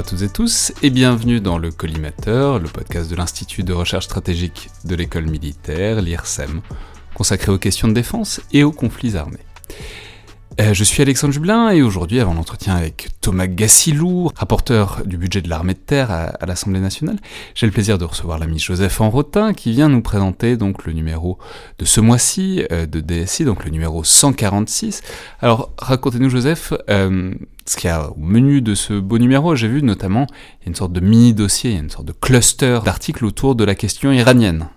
à toutes et tous et bienvenue dans le Collimateur, le podcast de l'Institut de recherche stratégique de l'école militaire, l'IRSEM, consacré aux questions de défense et aux conflits armés. Euh, je suis Alexandre Jublin et aujourd'hui, avant l'entretien avec Thomas Gassilou, rapporteur du budget de l'armée de terre à, l'Assemblée nationale, j'ai le plaisir de recevoir l'ami Joseph Enrotin qui vient nous présenter donc le numéro de ce mois-ci euh, de DSI, donc le numéro 146. Alors racontez-nous Joseph, euh, ce qu'il y a au menu de ce beau numéro, j'ai vu notamment il y a une sorte de mini-dossier, une sorte de cluster d'articles autour de la question iranienne.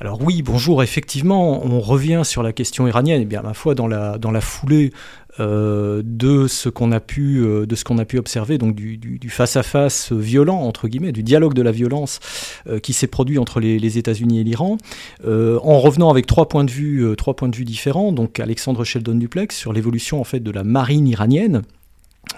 Alors oui, bonjour, effectivement, on revient sur la question iranienne, et bien ma foi dans la, dans la foulée euh, de ce qu'on a pu euh, a pu observer donc du, face à face violent entre guillemets du dialogue de la violence euh, qui s'est produit entre les, États-Unis et l'Iran en revenant avec trois points de vue trois points de vue différents donc Alexandre Sheldon Duplex sur l'évolution en fait de la marine iranienne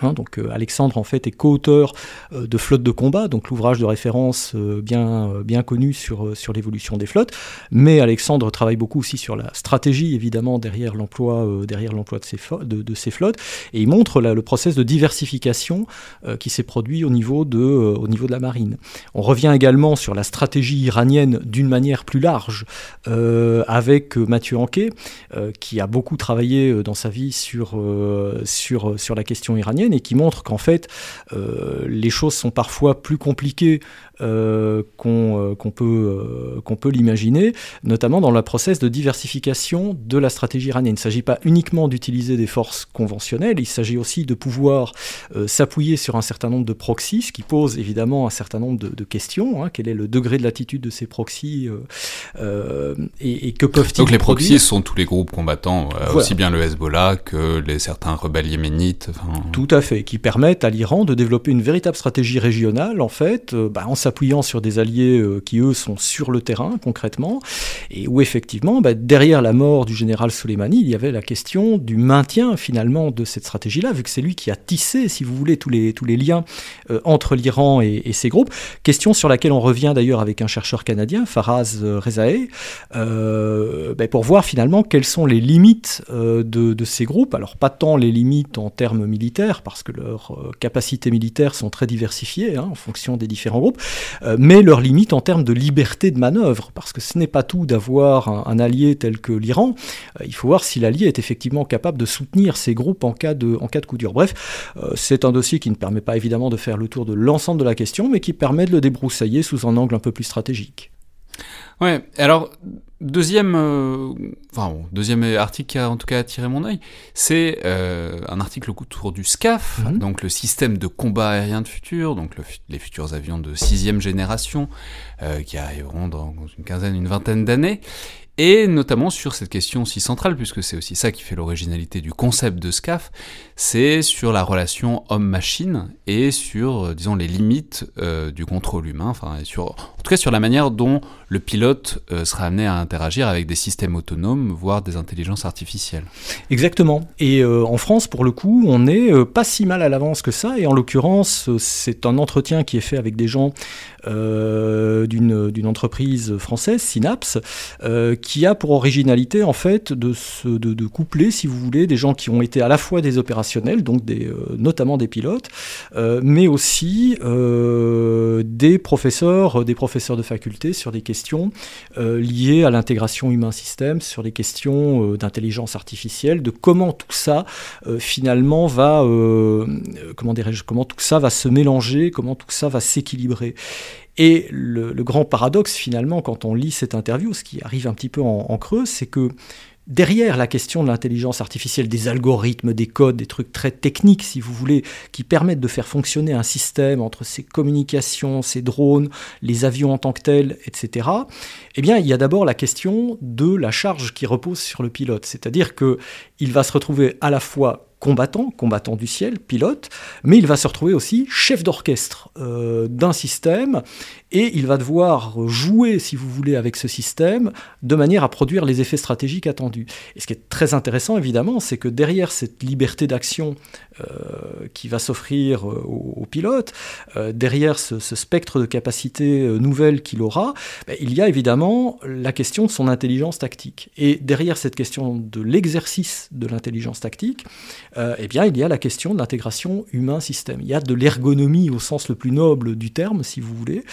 Hein, donc euh, Alexandre en fait est co-auteur euh, de Flotte de combat, donc l'ouvrage de référence euh, bien, bien connu sur, sur l'évolution des flottes. Mais Alexandre travaille beaucoup aussi sur la stratégie évidemment derrière l'emploi de, ces de, de, flottes et il montre le process de diversification qui s'est produit au niveau, de, au niveau de la marine. On revient également sur la stratégie iranienne d'une manière plus large avec Mathieu Anquet qui a beaucoup travaillé dans sa vie sur, sur, sur la question iranienne et qui montre qu'en fait, euh, les choses sont parfois plus compliquées euh, euh, qu'on peut, qu'on peut l'imaginer, notamment dans le process de diversification de la stratégie iranienne. Il ne s'agit pas uniquement d'utiliser des forces conventionnelles, il s'agit aussi de pouvoir s'appuyer sur un certain nombre de proxys, ce qui pose évidemment un certain nombre de, questions. Hein. quel est le degré de latitude de ces proxys et, que peuvent-ils Donc les proxys sont tous les groupes combattants, aussi bien le Hezbollah que les certains rebelles yéménites. Tout à fait, qui permettent à l'Iran de développer une véritable stratégie régionale, en fait, euh, bah, en s'appuyant sur des alliés euh, qui, eux, sont sur le terrain, concrètement, et où, effectivement, bah, derrière la mort du général Soleimani, il y avait la question du maintien, finalement, de cette stratégie-là, vu que c'est lui qui a tissé, si vous voulez, tous les, tous les liens euh, entre l'Iran et, et, ces groupes. Question sur laquelle on revient d'ailleurs avec un chercheur canadien, Faraz Rezae, bah, pour voir, finalement, quelles sont les limites de, ces groupes. Alors, pas tant les limites en termes militaires, parce que leurs euh, capacités militaires sont très diversifiées hein, en fonction des différents groupes, euh, mais leurs limites en termes de liberté de manœuvre, parce que ce n'est pas tout d'avoir un, allié tel que l'Iran, euh, il faut voir si l'allié est effectivement capable de soutenir ces groupes en cas de, en cas de coup dur. Bref, c'est un dossier qui ne permet pas évidemment de faire le tour de l'ensemble de la question, mais qui permet de le débroussailler sous un angle un peu plus stratégique. Ouais, alors Deuxième, euh, enfin, deuxième article qui a en tout cas attiré mon œil, c'est euh, un article autour du SCAF, mhm. donc le système de combat aérien de futur, donc les futurs avions de sixième génération euh, qui arriveront dans une quinzaine, une vingtaine d'années, et notamment sur cette question aussi centrale, puisque c'est aussi ça qui fait l'originalité du concept de SCAF, c'est sur la relation homme-machine et sur, euh, disons, les limites euh, du contrôle humain, enfin, en tout cas sur la manière dont le pilote euh, sera amené à interagir avec des systèmes autonomes, voire des intelligences artificielles. Exactement. Et en France, pour le coup, on n'est pas si mal à l'avance que ça, et en l'occurrence, c'est un entretien qui est fait avec des gens d'une entreprise française, Synapse, qui a pour originalité en fait de, de, coupler, si vous voulez, des gens qui ont été à la fois des opérationnels, donc des, notamment des pilotes, mais aussi des professeurs, des professeurs de faculté sur des questions liées à l'intégration humain-système, sur des questions d'intelligence artificielle, de comment tout ça finalement va, comment tout ça va se mélanger, comment tout ça va s'équilibrer. Et le, grand paradoxe finalement quand on lit cette interview, ce qui arrive un petit peu en, creux, c'est que derrière la question de l'intelligence artificielle, des algorithmes, des codes, des trucs très techniques, si vous voulez, qui permettent de faire fonctionner un système entre ces communications, ces drones, les avions en tant que tels, etc., eh bien, il y a d'abord la question de la charge qui repose sur le pilote. C'est-à-dire qu'il va se retrouver à la fois combattant, combattant du ciel, pilote, mais il va se retrouver aussi chef d'orchestre euh, d'un système et il va devoir jouer, si vous voulez, avec ce système de manière à produire les effets stratégiques attendus. Et ce qui est très intéressant, évidemment, c'est que derrière cette liberté d'action qui va s'offrir euh, au, pilote, derrière ce, spectre de capacités nouvelles qu'il aura, ben, il y a évidemment la question de son intelligence tactique. Et derrière cette question de l'exercice de l'intelligence tactique, euh, eh bien, il y a la question de l'intégration humain-système. Il y a de l'ergonomie au sens le plus noble du terme, si vous voulez,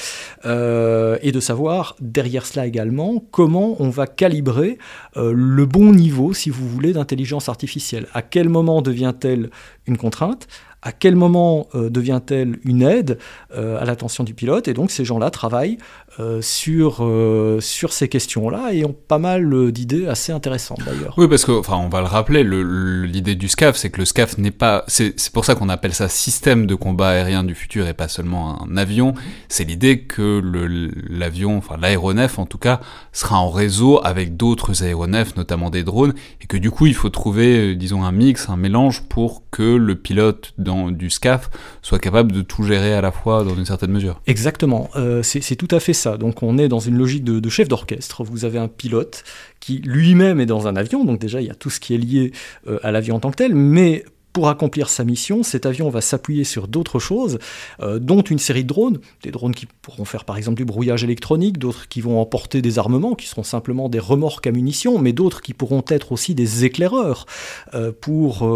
euh, et de savoir derrière cela également comment on va calibrer euh, le bon niveau, si vous voulez, d'intelligence artificielle. À quel moment devient-elle une contrainte. À quel moment devient-elle une aide à l'attention du pilote? Et donc ces gens-là travaillent euh, sur, euh, sur ces questions-là et ont pas mal d'idées assez intéressantes d'ailleurs. Oui, parce que, enfin, on va le rappeler, l'idée du SCAF, c'est que le SCAF n'est pas. C'est pour ça qu'on appelle ça système de combat aérien du futur et pas seulement un avion. C'est l'idée que l'avion, enfin l'aéronef en tout cas, sera en réseau avec d'autres aéronefs, notamment des drones, et que du coup, il faut trouver, euh, disons, un mix, un mélange pour que le pilote dans, du SCAF soit capable de tout gérer à la fois dans une certaine mesure. Exactement, c'est tout à fait ça. Donc on est dans une logique de, chef d'orchestre. Vous avez un pilote qui lui-même est dans un avion, donc déjà il y a tout ce qui est lié euh, à l'avion en tant que tel, mais pour accomplir sa mission, cet avion va s'appuyer sur d'autres choses, euh, dont une série de drones, des drones qui pourront faire par exemple du brouillage électronique, d'autres qui vont emporter des armements, qui seront simplement des remorques à munitions, mais d'autres qui pourront être aussi des éclaireurs euh, pour,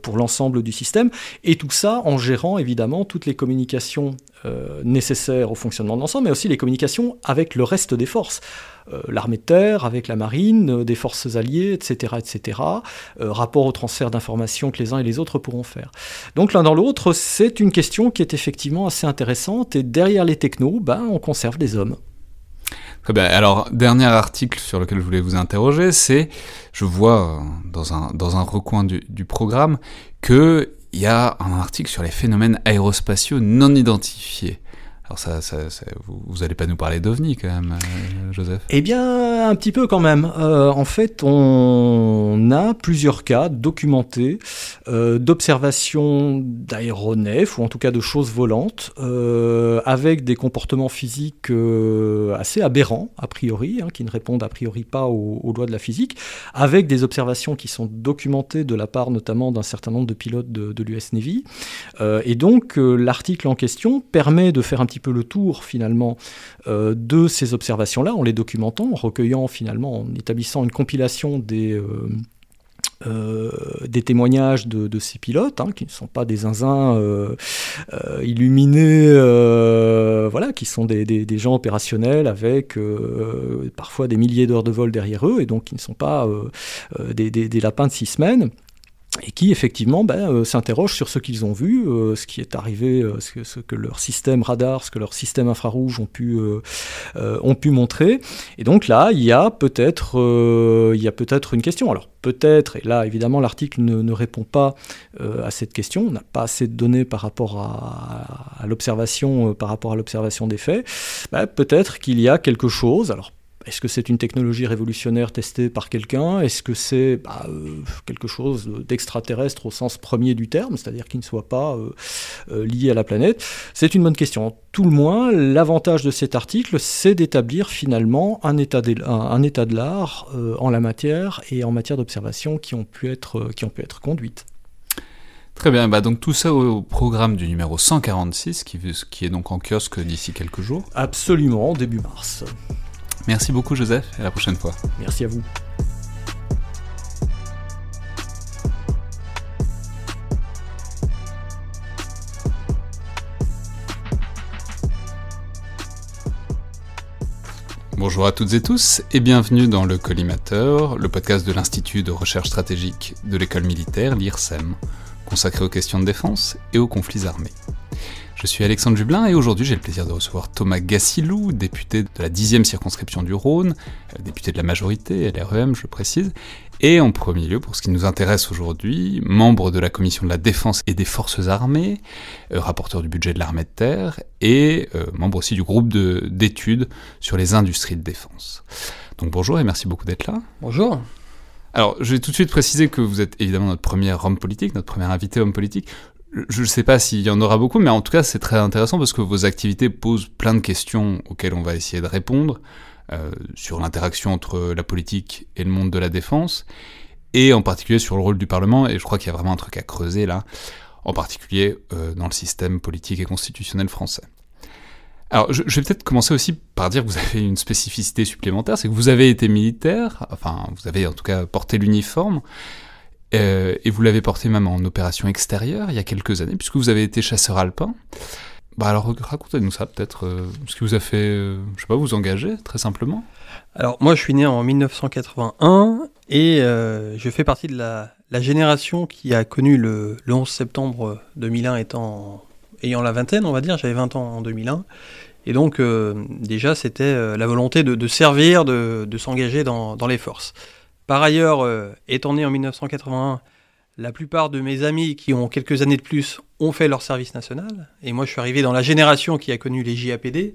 pour l'ensemble du système, et tout ça en gérant évidemment toutes les communications euh, nécessaires au fonctionnement de l'ensemble, mais aussi les communications avec le reste des forces. Euh, l'armée de terre, avec la marine, euh, des forces alliées, etc., etc., rapport au transfert d'informations que les uns et les autres pourront faire. Donc l'un dans l'autre, c'est une question qui est effectivement assez intéressante, et derrière les technos, ben, on conserve des hommes. Alors, dernier article sur lequel je voulais vous interroger, c'est, je vois dans un, recoin du, du programme, que il y a un article sur les phénomènes aérospatiaux non identifiés. Alors ça, vous n'allez pas nous parler d'OVNI quand même, euh, Joseph? Eh bien, un petit peu quand même. Euh, en fait, on a plusieurs cas documentés euh, d'observation d'aéronefs, ou en tout cas de choses volantes, avec des comportements physiques assez aberrants, a priori, hein, qui ne répondent a priori pas aux, lois de la physique, avec des observations qui sont documentées de la part notamment d'un certain nombre de pilotes de, de l'US Navy. et donc, l'article en question permet de faire un petit peu le tour finalement euh, de ces observations-là, en les documentant, en recueillant finalement, en établissant une compilation des... Euh, euh, des témoignages de, ces pilotes, hein, qui ne sont pas des zinzins illuminés, voilà, qui sont des, des, gens opérationnels avec parfois des milliers d'heures de vol derrière eux, et donc qui ne sont pas des, des, lapins de six semaines et qui effectivement ben, euh, s'interrogent sur ce qu'ils ont vu, euh, ce qui est arrivé, euh, ce, que, ce, que, leur système radar, ce que leur système infrarouge ont pu, ont pu montrer. Et donc là, il y a peut-être une question. Alors peut-être, et là évidemment l'article ne, répond pas à cette question, on n'a pas assez de données par rapport à, l'observation, par rapport à l'observation des faits, ben, peut-être qu'il y a quelque chose, alors est-ce que c'est une technologie révolutionnaire testée par quelqu'un? Est-ce que c'est bah, euh, quelque chose d'extraterrestre au sens premier du terme, c'est-à-dire qui ne soit pas euh, euh, lié à la planète? C'est une bonne question. Tout le moins, l'avantage de cet article, c'est d'établir finalement un état de, un, état de l'art en la matière et en matière d'observation qui, ont pu être, qui ont pu être conduites. Très bien, bah donc tout ça au programme du numéro 146, qui, qui est donc en kiosque d'ici quelques jours. Absolument, début mars. Merci beaucoup Joseph et à la prochaine fois. Merci à vous. Bonjour à toutes et tous et bienvenue dans le Collimateur, le podcast de l'Institut de recherche stratégique de l'école militaire, l'IRSEM, consacré aux questions de défense et aux conflits armés. Je suis Alexandre Jublin et aujourd'hui j'ai le plaisir de recevoir Thomas Gassilou, député de la 10e circonscription du Rhône, euh, député de la majorité, LREM je précise, et en premier lieu, pour ce qui nous intéresse aujourd'hui, membre de la commission de la défense et des forces armées, euh, rapporteur du budget de l'armée de terre, et euh, membre aussi du groupe d'études sur les industries de défense. Donc bonjour et merci beaucoup d'être là. Bonjour. Alors, je vais tout de suite préciser que vous êtes évidemment notre premier homme politique, notre premier invité homme politique je ne sais pas s'il y en aura beaucoup, mais en tout cas, c'est très intéressant parce que vos activités posent plein de questions auxquelles on va essayer de répondre euh, sur l'interaction entre la politique et le monde de la défense, et en particulier sur le rôle du Parlement, et je crois qu'il y a vraiment un truc à creuser là, en particulier euh, dans le système politique et constitutionnel français. Alors, je, je vais peut-être commencer aussi par dire que vous avez une spécificité supplémentaire, c'est que vous avez été militaire, enfin, vous avez en tout cas porté l'uniforme, euh, et vous l'avez porté même en opération extérieure il y a quelques années, puisque vous avez été chasseur alpin. Bah alors racontez-nous ça peut-être, euh, ce qui vous a fait, euh, je sais pas, vous engager très simplement. Alors moi je suis né en 1981 et je fais partie de la, génération qui a connu le, 11 septembre 2001 étant ayant la vingtaine on va dire, j'avais 20 ans en 2001. Et donc déjà c'était la volonté de, servir, de, s'engager dans, dans les forces. Par ailleurs, euh, étant né en 1981, la plupart de mes amis qui ont quelques années de plus ont fait leur service national. Et moi, je suis arrivé dans la génération qui a connu les JAPD. Et,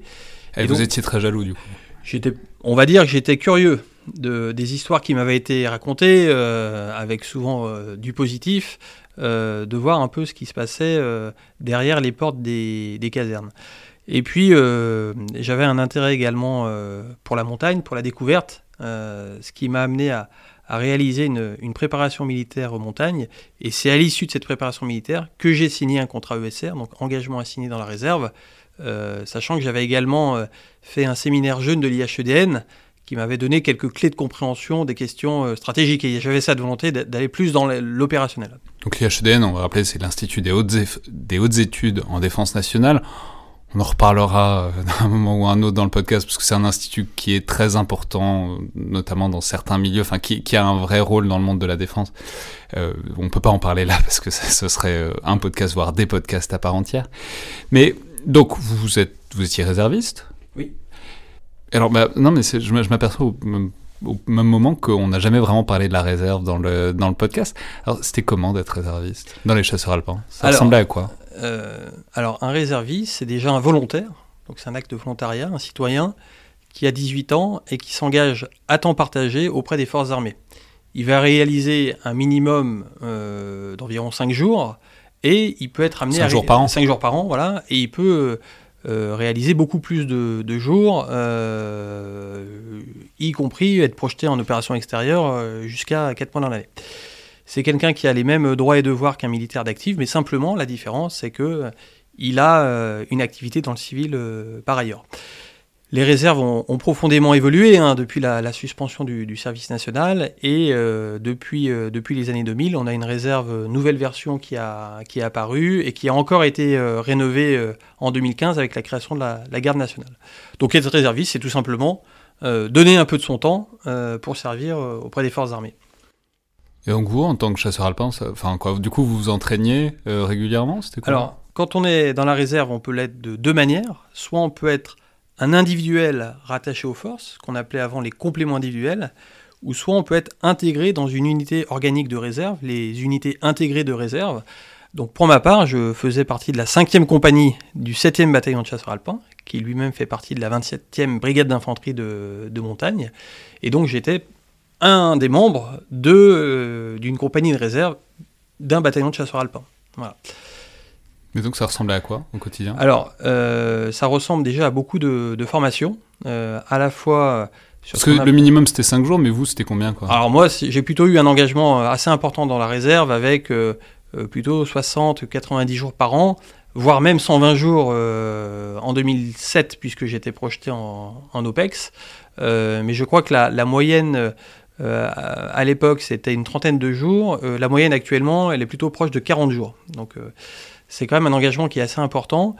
eh, vous étiez très jaloux, du coup j'étais, On va dire que j'étais curieux de, des histoires qui m'avaient été racontées, euh, avec souvent euh, du positif, de voir un peu ce qui se passait derrière les portes des, des casernes. Et puis, j'avais un intérêt également pour la montagne, pour la découverte. Euh, ce qui m'a amené à, réaliser une, préparation militaire aux montagnes. Et c'est à l'issue de cette préparation militaire que j'ai signé un contrat ESR, donc engagement à signer dans la réserve, euh, sachant que j'avais également euh, fait un séminaire jeune de l'IHEDN qui m'avait donné quelques clés de compréhension des questions stratégiques. Et j'avais cette volonté d'aller plus dans l'opérationnel. Donc l'IHEDN, on va rappeler, c'est l'Institut des des hautes études en défense nationale. On en reparlera euh, d'un moment ou un autre dans le podcast parce que c'est un institut qui est très important, notamment dans certains milieux, enfin qui, a un vrai rôle dans le monde de la défense. Euh, on peut pas en parler là parce que ce serait euh, un podcast, voire des podcasts à part entière. Mais donc vous êtes, vous étiez réserviste? Oui. Alors bah, non, mais je m'aperçois au, au, même moment qu'on n'a jamais vraiment parlé de la réserve dans le dans le podcast. Alors c'était comment d'être réserviste? Dans les chasseurs alpins? Ça ressemblait à quoi? Euh, alors, un réserviste, c'est déjà un volontaire, donc c'est un acte de volontariat, un citoyen qui a 18 ans et qui s'engage à temps partagé auprès des forces armées. Il va réaliser un minimum euh, d'environ 5 jours et il peut être amené 5 jours par an 5 jours par an, voilà, et il peut euh, réaliser beaucoup plus de, de jours, y compris être projeté en opération extérieure jusqu'à 4 mois dans l'année. C'est quelqu'un qui a les mêmes droits et devoirs qu'un militaire d'actif, mais simplement la différence, c'est que euh, il a euh, une activité dans le civil euh, par ailleurs. Les réserves ont, profondément évolué hein, depuis la, suspension du, service national et depuis, les années 2000, on a une réserve nouvelle version qui a, qui est apparue et qui a encore été rénovée en 2015 avec la création de la garde nationale. Donc être réserviste, c'est tout simplement donner un peu de son temps pour servir auprès des forces armées. Et donc vous, en tant que chasseur alpin, enfin du coup vous vous entraîniez euh, régulièrement C'était Alors, quand on est dans la réserve, on peut l'être de deux manières. Soit on peut être un individuel rattaché aux forces, qu'on appelait avant les compléments individuels, ou soit on peut être intégré dans une unité organique de réserve, les unités intégrées de réserve. Donc pour ma part, je faisais partie de la 5e compagnie du 7e bataillon de chasseurs alpins, qui lui-même fait partie de la 27e brigade d'infanterie de, de montagne. Et donc j'étais un des membres de, euh, d'une compagnie de réserve d'un bataillon de chasseurs alpins. Voilà. Mais donc ça ressemblait à quoi au quotidien? Alors, euh, ça ressemble déjà à beaucoup de, formations, euh, à la fois... Parce que le minimum c'était 5 jours, mais vous c'était combien quoi? Alors moi j'ai plutôt eu un engagement assez important dans la réserve avec plutôt 60-90 jours par an, voire même 120 jours en 2007 puisque j'étais projeté en, en OPEX. mais je crois que la, moyenne à l'époque, c'était une trentaine de jours. la moyenne actuellement, elle est plutôt proche de 40 jours. Donc c'est quand même un engagement qui est assez important.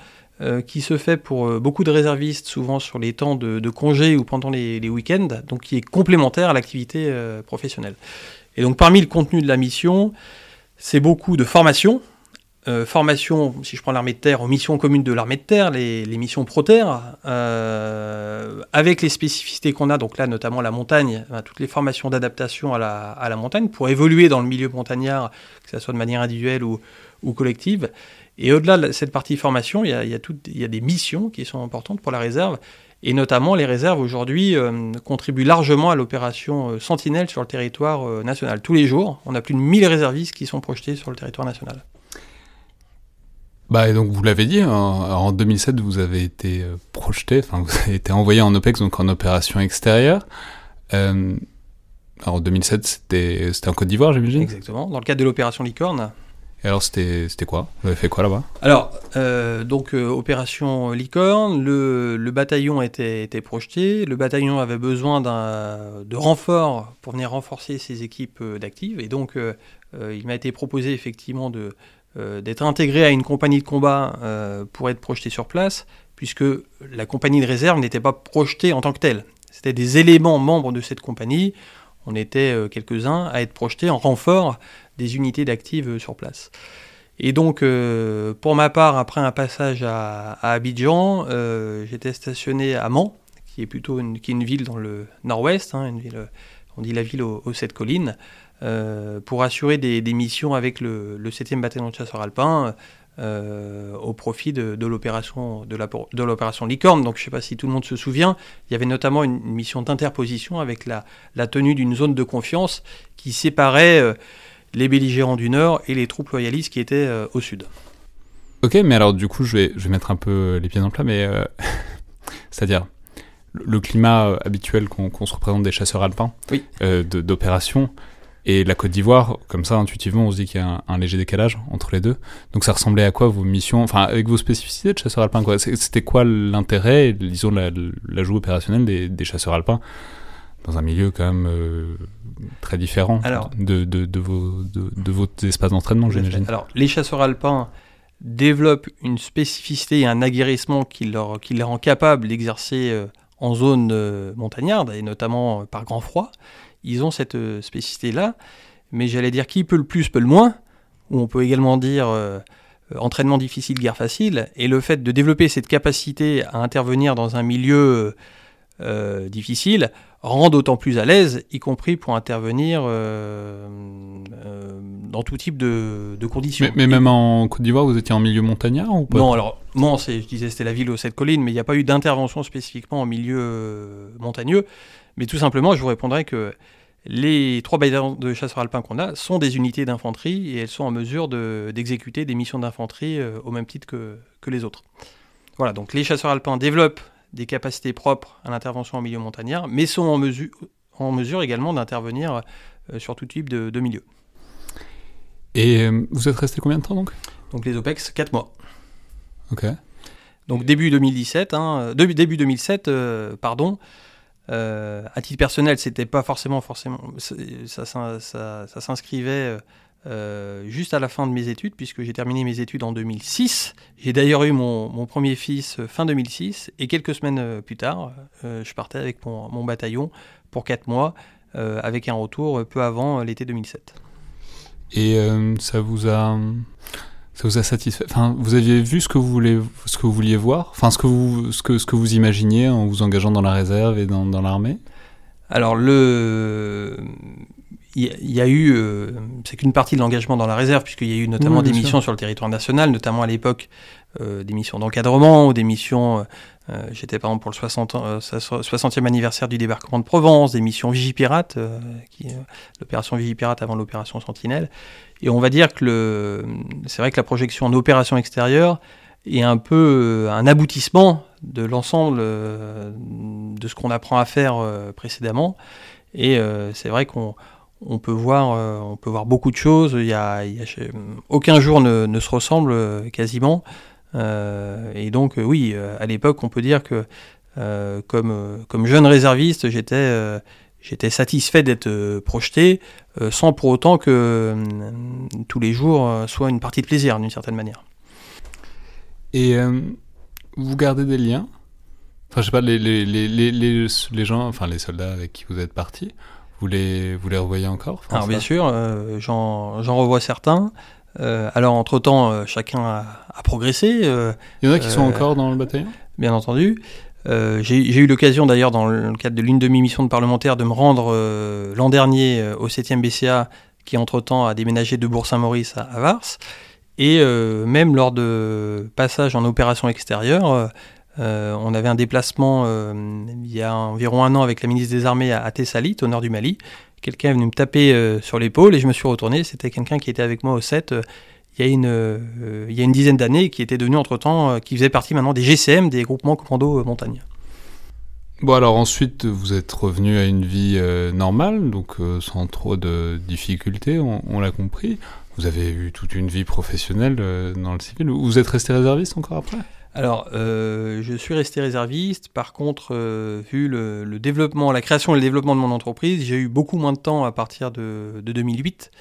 qui se fait pour beaucoup de réservistes, souvent sur les temps de, de congé ou pendant les week-ends, donc qui est complémentaire à l'activité professionnelle. Et donc parmi le contenu de la mission, c'est beaucoup de formation. Euh, formation, si je prends l'armée de terre, aux missions communes de l'armée de terre, les, missions pro-terre, euh, avec les spécificités qu'on a, donc là notamment la montagne, toutes les formations d'adaptation à la, montagne, pour évoluer dans le milieu montagnard, que ce soit de manière individuelle ou, collective. Et au-delà de cette partie formation, il y, a, il y a des missions qui sont importantes pour la réserve. Et notamment, les réserves aujourd'hui euh, contribuent largement à l'opération euh, Sentinelle sur le territoire euh, national. Tous les jours, on a plus de 1000 réservistes qui sont projetés sur le territoire national. Bah, et donc vous l'avez dit, en, 2007, vous avez été projeté, enfin vous avez été envoyé en OPEX, donc en opération extérieure. alors en 2007, c'était en Côte d'Ivoire, j'imagine? Exactement, dans le cadre de l'opération Licorne. Et alors, c'était quoi? Vous avez fait quoi là-bas? Alors, euh, donc, euh, opération Licorne, le, le, bataillon était, était, projeté. Le bataillon avait besoin de renforts pour venir renforcer ses équipes euh, d'actifs. Et donc, il m'a été proposé effectivement de, d'être intégré à une compagnie de combat pour être projeté sur place, puisque la compagnie de réserve n'était pas projetée en tant que telle. C'était des éléments membres de cette compagnie. On était quelques-uns à être projetés en renfort des unités d'actifs euh, sur place. Et donc, euh, pour ma part, après un passage à, Abidjan, euh, j'étais stationné à Mans, qui est plutôt une, qui est une ville dans le nord-ouest, hein, une ville, on dit la ville aux, sept collines, pour assurer des, missions avec le, 7e bataillon de chasseurs alpins au profit de, l'opération de l'opération Licorne. Donc, je ne sais pas si tout le monde se souvient, il y avait notamment une, mission d'interposition avec la, la tenue d'une zone de confiance qui séparait les belligérants du nord et les troupes loyalistes qui étaient euh, au sud. Ok, mais alors du coup, je vais, je vais mettre un peu les pieds dans le plat, mais euh, c'est-à-dire le climat euh, habituel qu'on se représente des chasseurs alpins oui. d'opération et la Côte d'Ivoire, comme ça, intuitivement, on se dit qu'il y a un, léger décalage entre les deux. Donc ça ressemblait à quoi vos missions, enfin avec vos spécificités de chasseurs alpins quoi C'était quoi l'intérêt, disons l'ajout opérationnel des, des chasseurs alpins dans un milieu quand même euh, très différent de, de, de, vos, de, votre espace d'entraînement, j'imagine. Alors, les chasseurs alpins développent une spécificité et un aguerrissement qui leur, qui les rend capables d'exercer euh, en zone euh, montagnarde, et notamment par grand froid. Ils ont cette spécificité-là, mais j'allais dire qui peut le plus peut le moins, ou on peut également dire entraînement difficile, guerre facile, et le fait de développer cette capacité à intervenir dans un milieu difficile, rend d'autant plus à l'aise, y compris pour intervenir euh, euh, dans tout type de, conditions. Mais, même en Côte d'Ivoire, vous étiez en milieu montagnard ou pas Non, alors, non, je disais c'était la ville aux sept collines, mais il n'y a pas eu d'intervention spécifiquement en milieu euh, montagneux. Mais tout simplement, je vous répondrai que les trois bataillons de chasseurs alpins qu'on a sont des unités d'infanterie et elles sont en mesure d'exécuter des missions d'infanterie au même titre que, que les autres. Voilà, donc les chasseurs alpins développent des capacités propres à l'intervention en milieu montagnard, mais sont en mesure, en mesure également d'intervenir euh, sur tout type de, milieu. Et euh, vous êtes resté combien de temps donc? Donc les OPEX, 4 mois. Ok. Donc début 2017, hein, début, début 2007, euh, pardon. à titre personnel, c'était pas forcément forcément ça, ça, ça s'inscrivait euh, juste à la fin de mes études, puisque j'ai terminé mes études en 2006. J'ai d'ailleurs eu mon, premier fils euh, fin 2006, et quelques semaines euh, plus tard, je partais avec mon, bataillon pour 4 mois, avec un retour peu avant l'été 2007. Et ça vous a... Ça vous a satisfait? Enfin, vous aviez vu ce que vous voulez, ce que vous vouliez voir? Enfin, ce que vous, ce que, ce que vous imaginiez en vous engageant dans la réserve et dans, dans l'armée? Alors, le il y, a eu, euh, c'est qu'une partie de l'engagement dans la réserve, puisqu'il y a eu notamment des missions sur le territoire national, notamment à l'époque euh, des missions d'encadrement ou des missions, euh, j'étais par exemple pour le 60, 60e anniversaire du débarquement de Provence, des missions Vigipirate, l'opération Vigipirate avant l'opération Sentinelle. Et on va dire que c'est vrai que la projection en opération extérieure est un peu un aboutissement de l'ensemble de ce qu'on apprend à faire précédemment. Et c'est vrai qu'on on peut voir, euh, beaucoup de choses. Il y a, aucun jour ne, se ressemble euh, quasiment. Euh, et donc, oui, à l'époque, on peut dire que comme, comme jeune réserviste, j'étais j'étais satisfait d'être projeté, sans pour autant que tous les jours soient une partie de plaisir d'une certaine manière. Et vous gardez des liens? Enfin, je sais pas, les, les, les, les, les gens, enfin les soldats avec qui vous êtes partis, vous les, vous les revoyez encore? Alors bien sûr, euh, j'en revois certains. Euh, alors entre-temps, euh, chacun a, a progressé. Il y en a qui sont encore dans le bataillon Bien entendu. J'ai eu l'occasion d'ailleurs dans le cadre de l'une de mes missions de parlementaire de me rendre l'an dernier au 7e BCA qui entre-temps a déménagé de Bourg-Saint-Maurice à, à, Vars. Et même lors de passage en opération extérieure, euh, on avait un déplacement euh, il y a environ un an avec la ministre des Armées à, Thessalie, au nord du Mali. Quelqu'un est venu me taper euh, sur l'épaule et je me suis retourné. C'était quelqu'un qui était avec moi au 7 il, y a une, il y a une dizaine d'années qui était devenu entre-temps, qui faisait partie maintenant des GCM, des groupements commando montagne. Bon alors ensuite vous êtes revenu à une vie normale, donc sans trop de difficultés, on, on l'a compris. Vous avez eu toute une vie professionnelle dans le civil. Vous êtes resté réserviste encore après? Alors, euh, je suis resté réserviste. Par contre, euh, vu le, développement, la création et le développement de mon entreprise, j'ai eu beaucoup moins de temps à partir de, 2008.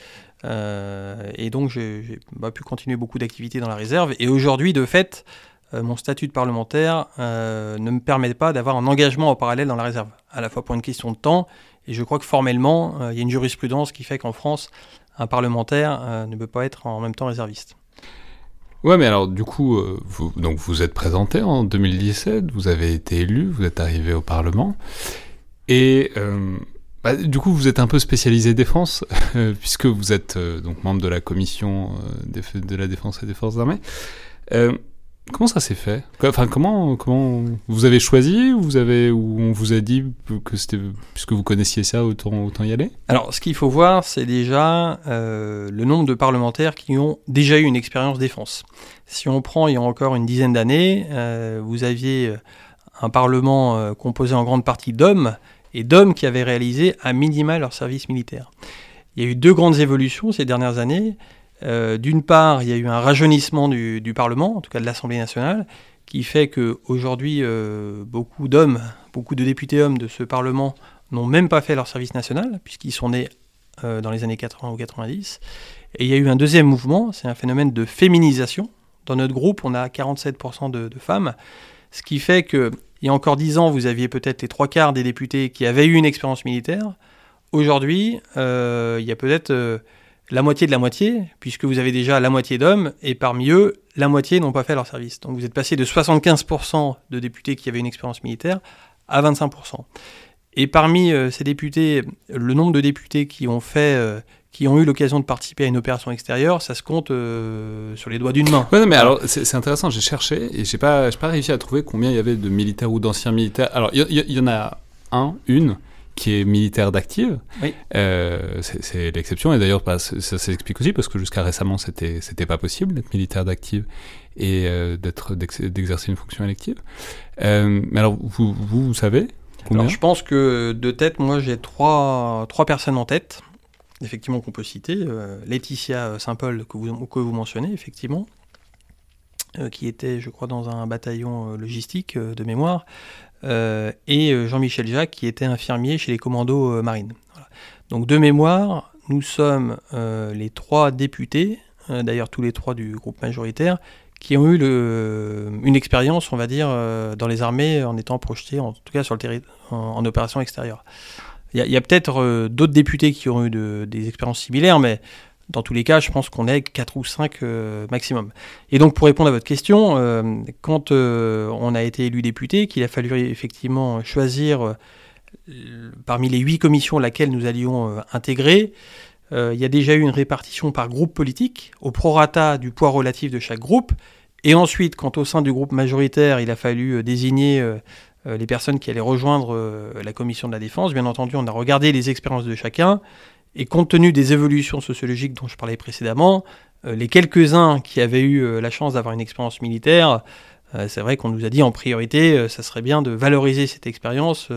Euh, et donc, j'ai pas pu continuer beaucoup d'activités dans la réserve. Et aujourd'hui, de fait, mon statut de parlementaire ne me permet pas d'avoir un engagement en parallèle dans la réserve, à la fois pour une question de temps, et je crois que formellement, il y a une jurisprudence qui fait qu'en France, un parlementaire ne peut pas être en même temps réserviste. Ouais, mais alors du coup, euh, vous, donc vous êtes présenté en 2017, vous avez été élu, vous êtes arrivé au Parlement, et euh, bah, du coup vous êtes un peu spécialisé défense, puisque vous êtes euh, donc membre de la commission de la défense et des forces armées. Comment ça s'est fait? Enfin, comment, comment vous avez choisi ou vous avez ou on vous a dit que c'était puisque vous connaissiez ça autant autant y aller? Alors, ce qu'il faut voir, c'est déjà euh, le nombre de parlementaires qui ont déjà eu une expérience défense. Si on prend il y a encore une dizaine d'années, euh, vous aviez euh, un parlement composé en grande partie d'hommes et d'hommes qui avaient réalisé à minima leur service militaire. Il y a eu deux grandes évolutions ces dernières années. Euh, d'une part, il y a eu un rajeunissement du, Parlement, en tout cas de l'Assemblée nationale, qui fait qu'aujourd'hui, euh, beaucoup d'hommes, beaucoup de députés hommes de ce Parlement n'ont même pas fait leur service national, puisqu'ils sont nés euh, dans les années 80 ou 90. Et il y a eu un deuxième mouvement, c'est un phénomène de féminisation. Dans notre groupe, on a 47% de, femmes, ce qui fait que il y a encore 10 ans, vous aviez peut-être les trois quarts des députés qui avaient eu une expérience militaire. Aujourd'hui, il y a peut-être la moitié de la moitié, puisque vous avez déjà la moitié d'hommes, et parmi eux, la moitié n'ont pas fait leur service. Donc vous êtes passé de 75% de députés qui avaient une expérience militaire à 25%. Et parmi euh, ces députés, le nombre de députés qui ont fait, euh, qui ont eu l'occasion de participer à une opération extérieure, ça se compte euh, sur les doigts d'une main. Mais alors c'est intéressant. J'ai cherché et j'ai pas, pas réussi à trouver combien il y avait de militaires ou d'anciens militaires. Alors il y, en a un, une qui est militaire d'active. Euh, c'est l'exception, et d'ailleurs bah, ça s'explique aussi parce que jusqu'à récemment c'était c'était pas possible d'être militaire d'active et euh, d'être d'exercer une fonction élective. Euh, mais alors vous, vous, savez alors, je pense que de tête, moi j'ai trois, trois personnes en tête, effectivement qu'on peut citer. Laetitia Saint-Paul que vous, que vous mentionnez, effectivement. qui était, je crois, dans un bataillon logistique de mémoire. Euh, et euh, Jean-Michel Jacques qui était infirmier chez les commandos euh, marines. Donc de mémoire, nous sommes les trois députés, d'ailleurs tous les trois du groupe majoritaire, qui ont eu une expérience, on va dire, dans les armées en étant projetés, en tout cas sur le territoire, en, opération extérieure. Il y a, peut-être d'autres députés qui ont eu des expériences similaires, mais dans tous les cas, je pense qu'on est 4 ou 5 euh, maximum. Et donc, pour répondre à votre question, euh, quand euh, on a été élu député, qu'il a fallu effectivement choisir parmi les 8 commissions laquelle nous allions intégrer, il y a déjà eu une répartition par groupe politique, au prorata du poids relatif de chaque groupe. Et ensuite, quand au sein du groupe majoritaire, il a fallu désigner les personnes qui allaient rejoindre la commission de la défense, bien entendu, on a regardé les expériences de chacun et compte tenu des évolutions sociologiques dont je parlais précédemment, euh, les quelques-uns qui avaient eu euh, la chance d'avoir une expérience militaire, euh, c'est vrai qu'on nous a dit en priorité, ça serait bien de valoriser cette expérience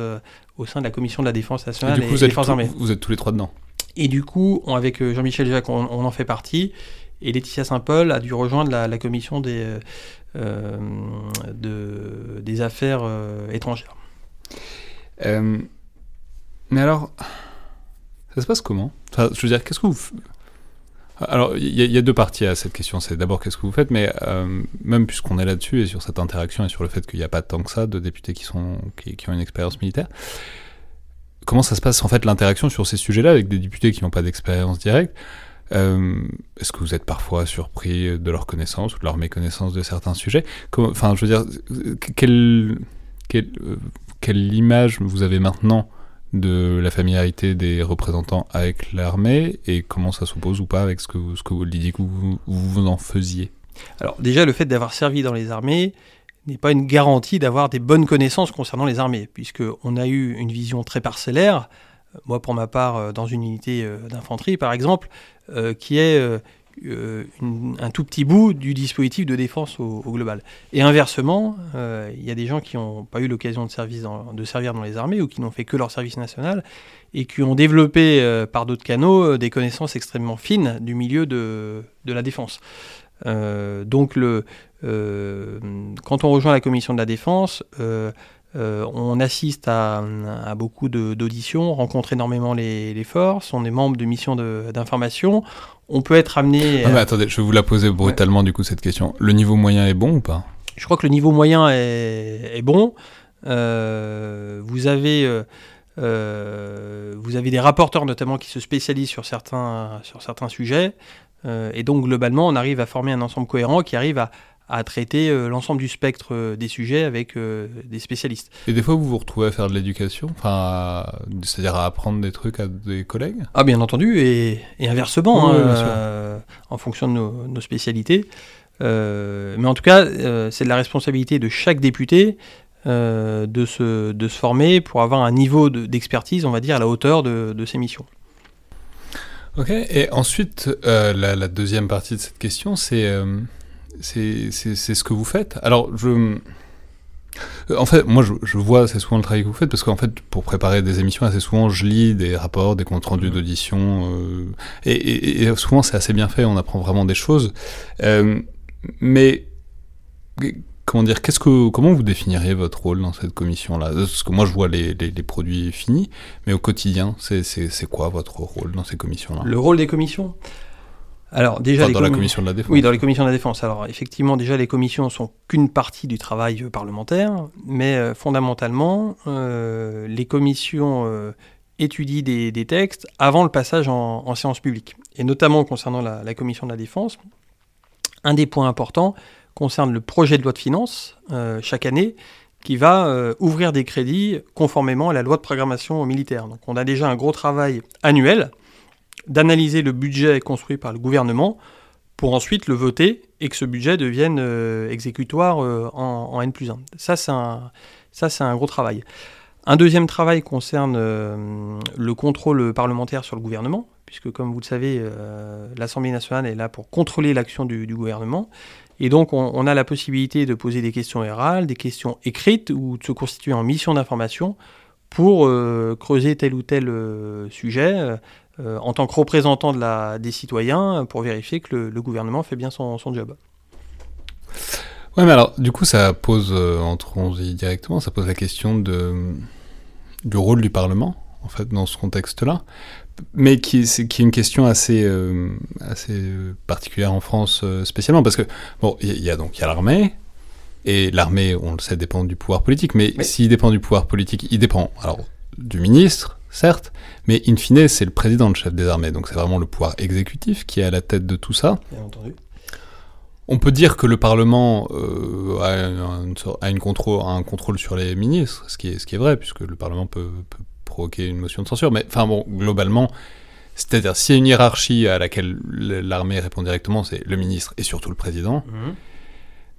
au sein de la commission de la défense nationale et, et, des forces armées. Vous êtes tous les trois dedans. Et du coup, avec Jean-Michel Jacques, on, en fait partie. et Laetitia Saint-Paul a dû rejoindre la, commission des, des affaires étrangères. mais alors, ça se passe comment? Je veux dire, qu'est-ce que vous alors, il y, a deux parties à cette question. C'est d'abord qu'est-ce que vous faites, mais euh, même puisqu'on est là-dessus et sur cette interaction et sur le fait qu'il n'y a pas tant que ça de députés qui, sont, qui, ont une expérience militaire, comment ça se passe en fait l'interaction sur ces sujets-là avec des députés qui n'ont pas d'expérience directe? Euh, Est-ce que vous êtes parfois surpris de leur connaissance ou de leur méconnaissance de certains sujets? Enfin, je veux dire, quelle, quelle, euh, quelle image vous avez maintenant de la familiarité des représentants avec l'armée et comment ça s'oppose ou pas avec ce que vous, ce que vous que vous, vous en faisiez? Alors déjà, le fait d'avoir servi dans les armées n'est pas une garantie d'avoir des bonnes connaissances concernant les armées, puisqu'on a eu une vision très parcellaire, moi pour ma part euh, dans une unité euh, d'infanterie par exemple, euh, qui est euh, un tout petit bout du dispositif de défense au, global. Et inversement, euh, il y a des gens qui n'ont pas eu l'occasion de, servir dans les armées ou qui n'ont fait que leur service national et qui ont développé euh, par d'autres canaux des connaissances extrêmement fines du milieu de, de la défense. donc le, quand on rejoint la commission de la défense, on assiste à, beaucoup d'auditions, on rencontre énormément les, les, forces, on est membre de missions d'information, on peut être amené. Ah, attendez, je vais vous la poser brutalement du coup cette question. Le niveau moyen est bon ou pas? Je crois que le niveau moyen est, bon. Euh, vous avez euh, euh, vous avez des rapporteurs notamment qui se spécialisent sur certains sur certains sujets. et donc globalement, on arrive à former un ensemble cohérent qui arrive à, à traiter euh, l'ensemble du spectre euh, des sujets avec euh, des spécialistes. Et des fois, vous vous retrouvez à faire de l'éducation, enfin, c'est-à-dire à apprendre des trucs à des collègues? Ah, bien entendu, et, inversement, hein, en fonction de nos, spécialités. mais en tout cas, c'est de la responsabilité de chaque député de, se, de se former pour avoir un niveau d'expertise, on va dire, à la hauteur de, de ses missions. Ok, et ensuite, la, la, deuxième partie de cette question, c'est c'est ce que vous faites. Alors, je. En fait, moi, je, vois assez souvent le travail que vous faites parce qu'en fait, pour préparer des émissions, assez souvent, je lis des rapports, des comptes rendus mmh. d'audition, euh, et, souvent, c'est assez bien fait. On apprend vraiment des choses. Euh, mais comment dire Qu'est-ce que comment vous définiriez votre rôle dans cette commission-là? Parce que moi, je vois les, les, les produits finis, mais au quotidien, c'est quoi votre rôle dans ces commissions-là? Le rôle des commissions? Alors déjà dans la commission de la défense. Oui, dans les commissions de la défense. Alors effectivement, déjà les commissions sont qu'une partie du travail euh, parlementaire, mais euh, fondamentalement, euh, les commissions étudient des, textes avant le passage en, séance publique, et notamment concernant la, commission de la défense. Un des points importants concerne le projet de loi de finances chaque année qui va ouvrir des crédits conformément à la loi de programmation militaire. Donc on a déjà un gros travail annuel d'analyser le budget construit par le gouvernement pour ensuite le voter et que ce budget devienne euh, exécutoire euh, en, N plus 1. Ça, c'est un, gros travail. Un deuxième travail concerne euh, le contrôle parlementaire sur le gouvernement, puisque comme vous le savez, l'Assemblée nationale est là pour contrôler l'action du, gouvernement. Et donc, on, on, a la possibilité de poser des questions orales, des questions écrites, ou de se constituer en mission d'information pour creuser tel ou tel sujet euh, en tant que représentant de la, des citoyens pour vérifier que le, gouvernement fait bien son, job. Ouais, mais alors, du coup, ça pose, euh, entrons-y directement, ça pose la question de, du rôle du Parlement, en fait, dans ce contexte-là, mais qui, est, qui est une question assez, euh, assez particulière en France, spécialement, parce que, bon, il y, a donc, il y a l'armée, et l'armée, on le sait, dépend du pouvoir politique, mais s'il dépend du pouvoir politique, il dépend, alors, du ministre, certes, mais in fine, c'est le président le chef des armées, donc c'est vraiment le pouvoir exécutif qui est à la tête de tout ça. Bien entendu. On peut dire que le Parlement euh, a, une, contrôle, un contrôle sur les ministres, ce qui est, ce qui est vrai, puisque le Parlement peut, provoquer une motion de censure, mais enfin bon, globalement, c'est-à-dire s'il y a une hiérarchie à laquelle l'armée répond directement, c'est le ministre et surtout le président. Mhm.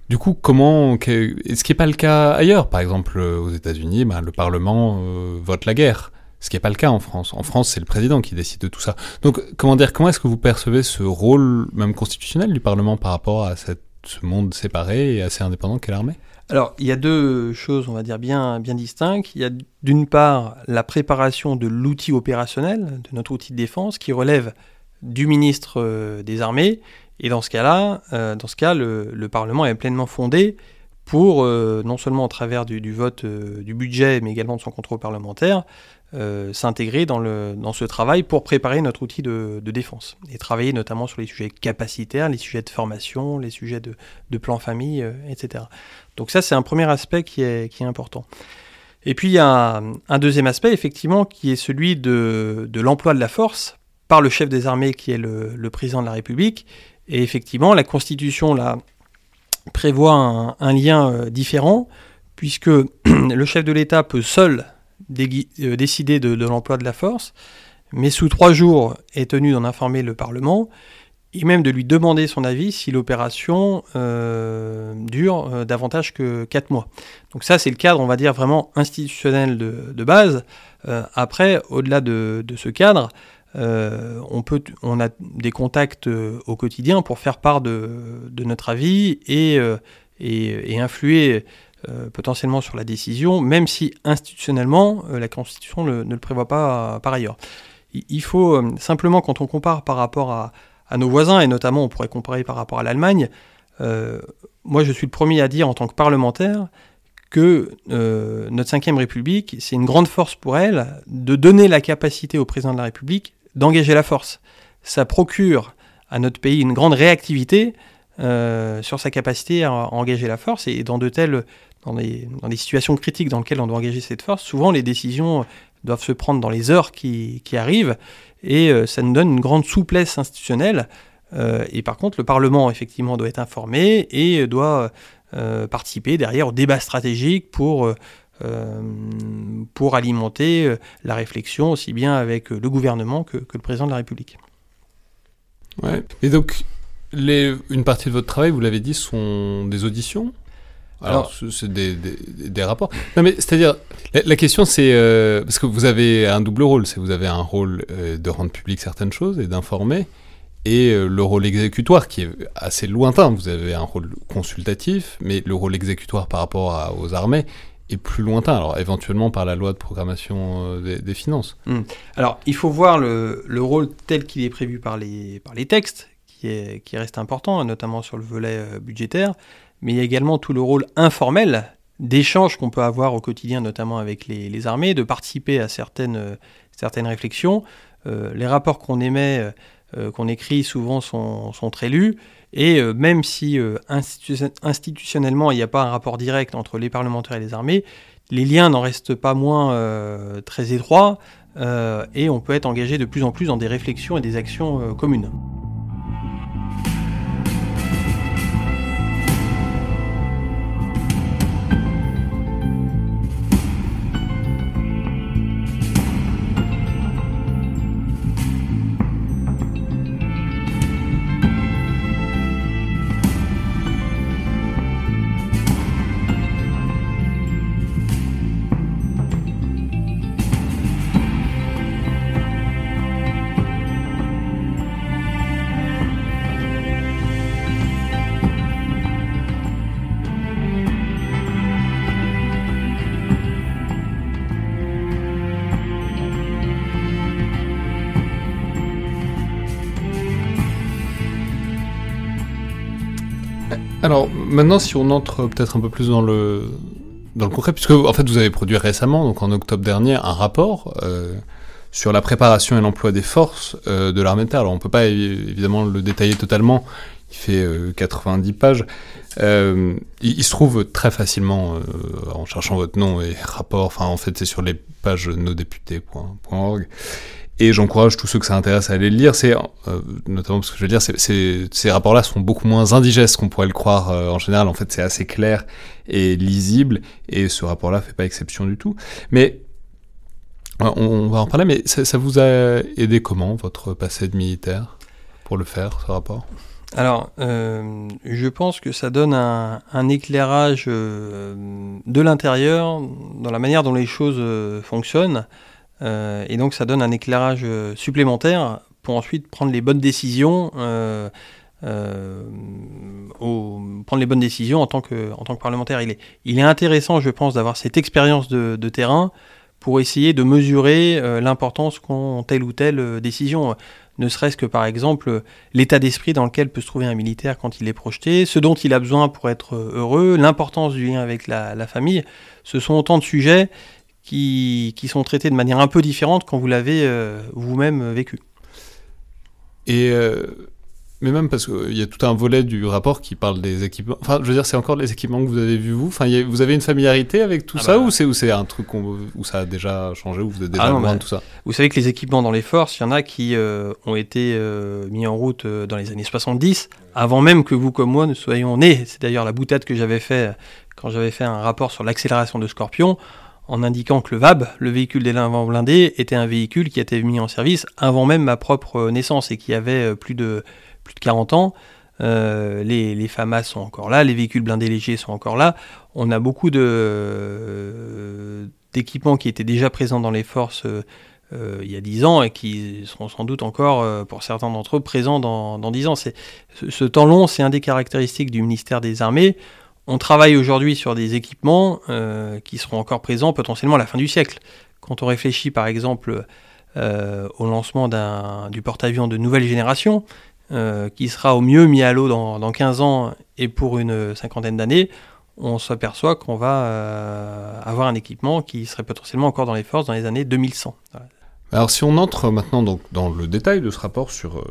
Du coup, comment, est-ce qui n'est pas le cas ailleurs Par exemple, aux États-Unis, ben, le Parlement euh, vote la guerre. Ce qui n'est pas le cas en France. En France, c'est le président qui décide de tout ça. Donc, comment dire, comment est-ce que vous percevez ce rôle, même constitutionnel, du Parlement par rapport à ce monde séparé et assez indépendant qu'est l'armée? Alors, il y a deux choses, on va dire, bien, bien distinctes. Il y a d'une part la préparation de l'outil opérationnel, de notre outil de défense, qui relève du ministre euh, des Armées, Et dans ce cas-là, dans ce cas, le, Parlement est pleinement fondé pour, non seulement au travers du, vote du budget, mais également de son contrôle parlementaire, s'intégrer dans, dans ce travail pour préparer notre outil de, défense et travailler notamment sur les sujets capacitaires, les sujets de formation, les sujets de, de plan famille, etc. Donc ça, c'est un premier aspect qui est, qui est important. Et puis il y a un, deuxième aspect, effectivement, qui est celui de, l'emploi de la force par le chef des armées, qui est le, président de la République. Et effectivement, la Constitution là, prévoit un, lien euh, différent, puisque le chef de l'État peut seul euh, décider de, l'emploi de la force, mais sous trois jours est tenu d'en informer le Parlement et même de lui demander son avis si l'opération euh, dure davantage que 4 mois. Donc ça, c'est le cadre, on va dire, vraiment institutionnel de, base. Après, au-delà de, ce cadre, on, peut, on a des contacts au quotidien pour faire part de, notre avis et, et, influer potentiellement sur la décision, même si institutionnellement, la Constitution ne le prévoit pas par ailleurs. Il faut simplement, quand on compare par rapport à nos voisins, et notamment on pourrait comparer par rapport à l'Allemagne, euh, moi je suis le premier à dire en tant que parlementaire que euh, notre Ve République, c'est une grande force pour elle de donner la capacité au président de la République d'engager la force. Ça procure à notre pays une grande réactivité euh, sur sa capacité à, engager la force, et dans de telles, dans des, dans des situations critiques dans lesquelles on doit engager cette force, souvent les décisions doivent se prendre dans les heures qui, arrivent, et euh, ça nous donne une grande souplesse institutionnelle. Euh, et par contre, le Parlement, effectivement, doit être informé et doit participer derrière au débat stratégique pour, pour alimenter la réflexion aussi bien avec le gouvernement que, le président de la République. Ouais. Et donc, les, une partie de votre travail, vous l'avez dit, sont des auditions? Alors, c'est des, des, rapports. Non, mais c'est-à-dire, la, question c'est. Euh, parce que vous avez un double rôle. C'est vous avez un rôle euh, de rendre public certaines choses et d'informer, et euh, le rôle exécutoire qui est assez lointain. Vous avez un rôle consultatif, mais le rôle exécutoire par rapport aux armées est plus lointain. Alors, éventuellement par la loi de programmation des, finances. Hmm. Alors, il faut voir le, le rôle tel qu'il est prévu par les, par les textes, qui, est, qui reste important, notamment sur le volet budgétaire mais il y a également tout le rôle informel d'échange qu'on peut avoir au quotidien, notamment avec les, armées, de participer à certaines, euh, certaines réflexions. Euh, les rapports qu'on émet, euh, qu'on écrit souvent sont, très lus, et même si institutionnellement il n'y a pas un rapport direct entre les parlementaires et les armées, les liens n'en restent pas moins très étroits, et on peut être engagé de plus en plus dans des réflexions et des actions communes. Maintenant, si on entre peut-être un peu plus dans le dans le concret, puisque en fait vous avez produit récemment, donc en octobre dernier, un rapport euh, sur la préparation et l'emploi des forces euh, de l'armée de terre. Alors on peut pas évidemment le détailler totalement, il fait 90 euh, pages. Il, se trouve très facilement en cherchant votre nom et rapport. Enfin en fait c'est sur les pages nosdéputés.org. Et j'encourage tous ceux que ça intéresse à aller le lire. C'est euh, notamment parce que je veux dire, ces rapports-là sont beaucoup moins indigestes qu'on pourrait le croire euh, en général. En fait, c'est assez clair et lisible, et ce rapport-là fait pas exception du tout. Mais on, va en parler. Mais ça, vous a aidé comment votre passé de militaire pour le faire, ce rapport? Alors, euh, je pense que ça donne un, un éclairage de l'intérieur dans la manière dont les choses fonctionnent. Euh, et donc ça donne un éclairage euh, supplémentaire pour ensuite prendre les bonnes décisions, euh, prendre les bonnes décisions en tant que, en tant que parlementaire. Il est, il est intéressant, je pense, d'avoir cette expérience de, terrain pour essayer de mesurer l'importance qu'ont telle ou telle décision ne serait-ce que par exemple l'état d'esprit dans lequel peut se trouver un militaire quand il est projeté, ce dont il a besoin pour être heureux, l'importance du lien avec la, famille. Ce sont autant de sujets qui, sont traités de manière un peu différente quand vous l'avez euh, vous-même vécu. Et euh, mais même parce qu'il y a tout un volet du rapport qui parle des équipements. Enfin, je veux dire, c'est encore les équipements que vous avez vus vous. Enfin, vous avez une familiarité avec tout ah ça bah. ou c'est c'est un truc où ça a déjà changé ou vous êtes déjà ah loin de tout ça? Vous savez que les équipements dans les forces, il y en a qui euh, ont été euh, mis en route euh, dans les années 70, avant même que vous comme moi ne soyons nés. C'est d'ailleurs la boutade que j'avais fait quand j'avais fait un rapport sur l'accélération de Scorpion en indiquant que le VAB, le véhicule d'éléments blindés, était un véhicule qui été mis en service avant même ma propre naissance et qui avait plus de plus de 40 ans. Euh, les, FAMAS sont encore là, les véhicules blindés légers sont encore là. On a beaucoup d'équipements qui étaient déjà présents dans les forces euh, il y a 10 ans et qui seront sans doute encore, euh, pour certains d'entre eux, présents dans, dans 10 ans. Ce, temps long, c'est un des caractéristiques du ministère des Armées. On travaille aujourd'hui sur des équipements qui seront encore présents potentiellement à la fin du siècle. Quand on réfléchit par exemple au lancement du porte-avions de nouvelle génération, euh, qui sera au mieux mis à l'eau dans, 15 ans et pour une cinquantaine d'années, on s'aperçoit qu'on va euh, avoir un équipement qui serait potentiellement encore dans les forces dans les années 2100. Alors si on entre maintenant donc dans le détail de ce rapport sur, euh,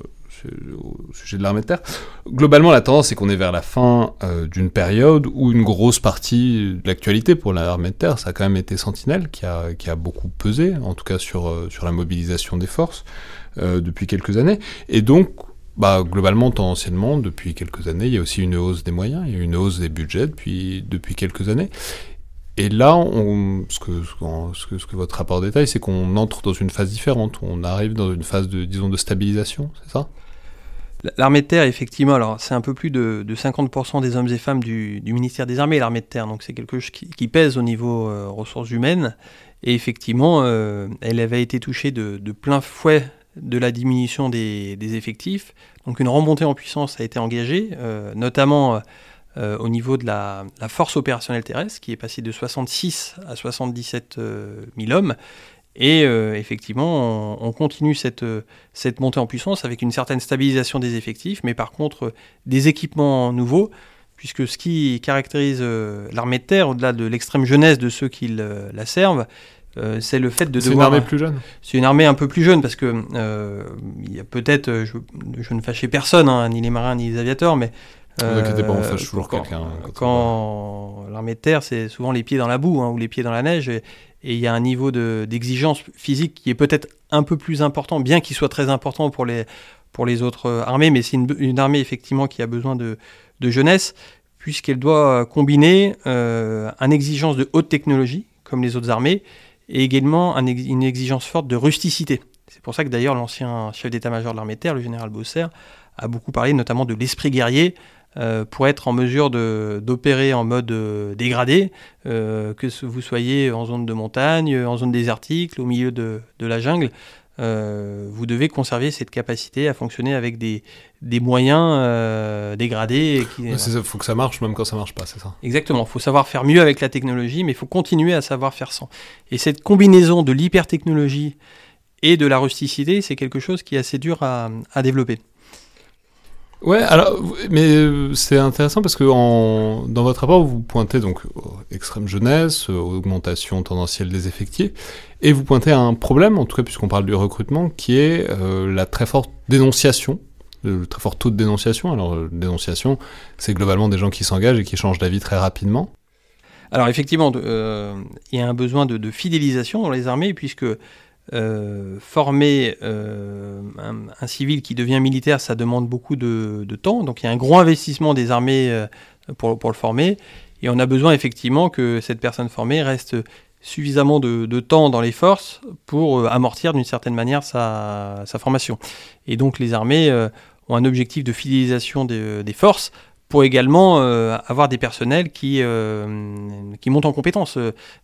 au sujet de l'armée de terre, globalement la tendance c'est qu'on est vers la fin d'une période où une grosse partie de l'actualité pour l'armée de terre, ça a quand même été Sentinelle qui a, qui a beaucoup pesé, en tout cas sur, sur la mobilisation des forces depuis quelques années. Et donc bah, globalement, tendanciellement, depuis quelques années, il y a aussi une hausse des moyens, il y a une hausse des budgets depuis, depuis quelques années. Et là, on, ce, que, ce, que, ce que votre rapport détaille, c'est qu'on entre dans une phase différente, on arrive dans une phase de, disons, de stabilisation, c'est ça? L'armée de terre, effectivement, alors c'est un peu plus de, de 50% des hommes et femmes du, ministère des Armées, l'armée de terre, donc c'est quelque chose qui, pèse au niveau euh, ressources humaines. Et effectivement, euh, elle avait été touchée de, plein fouet de la diminution des, effectifs. Donc une remontée en puissance a été engagée, euh, notamment au niveau de la, force opérationnelle terrestre, qui est passée de 66 à 77 000 euh, hommes. Et effectivement, on, continue cette, cette montée en puissance avec une certaine stabilisation des effectifs, mais par contre des équipements nouveaux, puisque ce qui caractérise l'armée de terre, au-delà de l'extrême jeunesse de ceux qui la servent, euh, c'est le fait de C'est une armée plus jeune C'est une armée un peu plus jeune parce que euh, il y a peut-être, euh, je, ne fâchais personne, hein, ni les marins ni les aviateurs, mais. Ne vous inquiétez pas, on fâche toujours quelqu'un. Quand, l'armée de terre, c'est souvent les pieds dans la boue hein, ou les pieds dans la neige, et il y a un niveau d'exigence physique qui est peut-être un peu plus important, bien qu'il soit très important pour les, pour les autres armées, mais c'est une, armée effectivement qui a besoin de, de jeunesse, puisqu'elle doit combiner euh, une exigence de haute technologie, comme les autres armées, et également une exigence forte de rusticité. C'est pour ça que d'ailleurs l'ancien chef d'état-major de l'armée terre, le général Bosser, a beaucoup parlé notamment de l'esprit guerrier euh, pour être en mesure d'opérer en mode euh, dégradé, euh, que vous soyez en zone de montagne, en zone désertique, au milieu de, de la jungle. Vous devez conserver cette capacité à fonctionner avec des, des moyens dégradés. Il faut que ça marche même quand ça marche pas, c'est ça Exactement, il faut savoir faire mieux avec la technologie, mais il faut continuer à savoir faire sans. Et cette combinaison de l'hypertechnologie et de la rusticité, c'est quelque chose qui est assez dur à, à développer. Ouais, alors, mais euh, c'est intéressant parce que dans votre rapport, vous pointez donc extrême jeunesse, augmentation tendancielle des effectifs, et vous pointez à un problème, en tout cas puisqu'on parle du recrutement, qui est euh, la très forte dénonciation, le très fort taux de dénonciation. Alors, euh, dénonciation, c'est globalement des gens qui s'engagent et qui changent d'avis très rapidement. Alors effectivement, il y a un besoin de, fidélisation dans les armées, puisque euh, former euh, un, civil qui devient militaire, ça demande beaucoup de, temps. Donc il y a un gros investissement des armées euh, pour, le former. Et on a besoin effectivement que cette personne formée reste suffisamment de, temps dans les forces pour amortir d'une certaine manière sa, formation. Et donc les armées ont un objectif de fidélisation des forces pour également euh, avoir des personnels qui, euh, qui montent en compétences.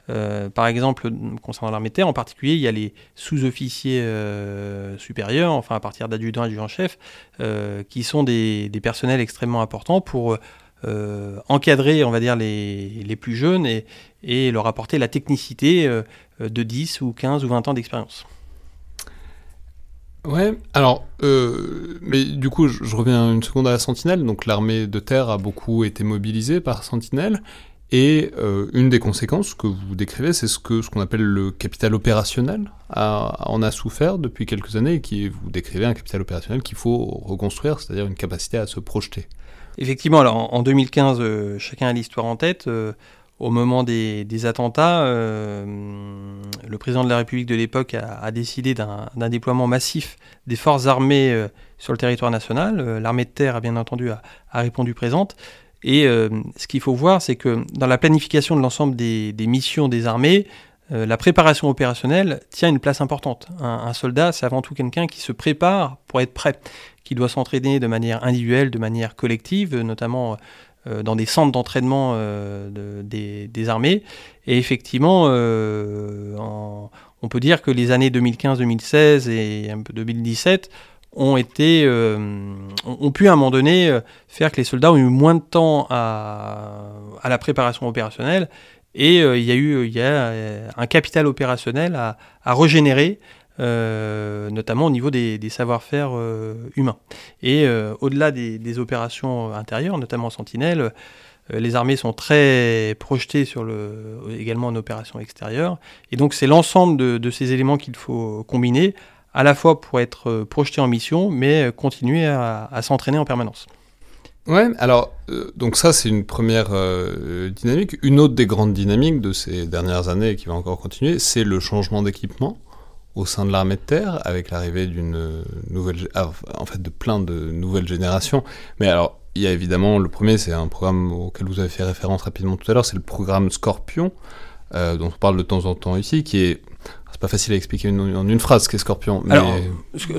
Euh, par exemple, concernant l'armée terre en particulier, il y a les sous-officiers supérieurs, enfin à partir d'adjudants, adjudants-chefs, qui sont des, des, personnels extrêmement importants pour encadrer, on va dire, les, les plus jeunes et, et, leur apporter la technicité de 10 ou 15 ou 20 ans d'expérience. Ouais, alors, euh, mais du coup, je, reviens une seconde à la Sentinelle. Donc, l'armée de terre a beaucoup été mobilisée par Sentinelle. Et euh, une des conséquences que vous décrivez, c'est ce que ce qu'on appelle le capital opérationnel a, en a souffert depuis quelques années et qui vous décrivez un capital opérationnel qu'il faut reconstruire, c'est-à-dire une capacité à se projeter. Effectivement, alors en 2015, euh, chacun a l'histoire en tête au moment des, attentats, euh, le président de la République de l'époque a, décidé d'un déploiement massif des forces armées euh, sur le territoire national. Euh, l'armée de terre, a bien entendu, a, répondu présente. Et ce qu'il faut voir, c'est que dans la planification de l'ensemble des, missions des armées, la préparation opérationnelle tient une place importante. un soldat, c'est avant tout quelqu'un qui se prépare pour être prêt, qui doit s'entraîner de manière individuelle, de manière collective, notamment dans des centres d'entraînement euh, des, armées. Et effectivement, euh, on peut dire que les années 2015-2016 et un peu 2017 ont été ont pu à un moment donné faire que les soldats ont eu moins de temps à, la préparation opérationnelle et il y a eu y a un capital opérationnel à, à régénérer euh, notamment au niveau des, savoir-faire euh, humains. Et euh, au-delà des, opérations intérieures, notamment Sentinelle, les armées sont très projetées sur le, également en opération extérieure. Et donc c'est l'ensemble de, ces éléments qu'il faut combiner, à la fois pour être projeté en mission, mais continuer à, s'entraîner en permanence. Ouais, alors, donc ça, c'est une première dynamique. Une autre des grandes dynamiques de ces dernières années qui va encore continuer, c'est le changement d'équipement au sein de l'armée de terre avec l'arrivée d'une nouvelle, ah, en fait, de plein de nouvelles générations. Mais alors, il y a évidemment le premier, c'est un programme auquel vous avez fait référence rapidement tout à l'heure, c'est le programme Scorpion, euh, dont on parle de temps en temps ici, qui est c'est pas facile à expliquer en une phrase ce qu'est Scorpion. Mais... Alors,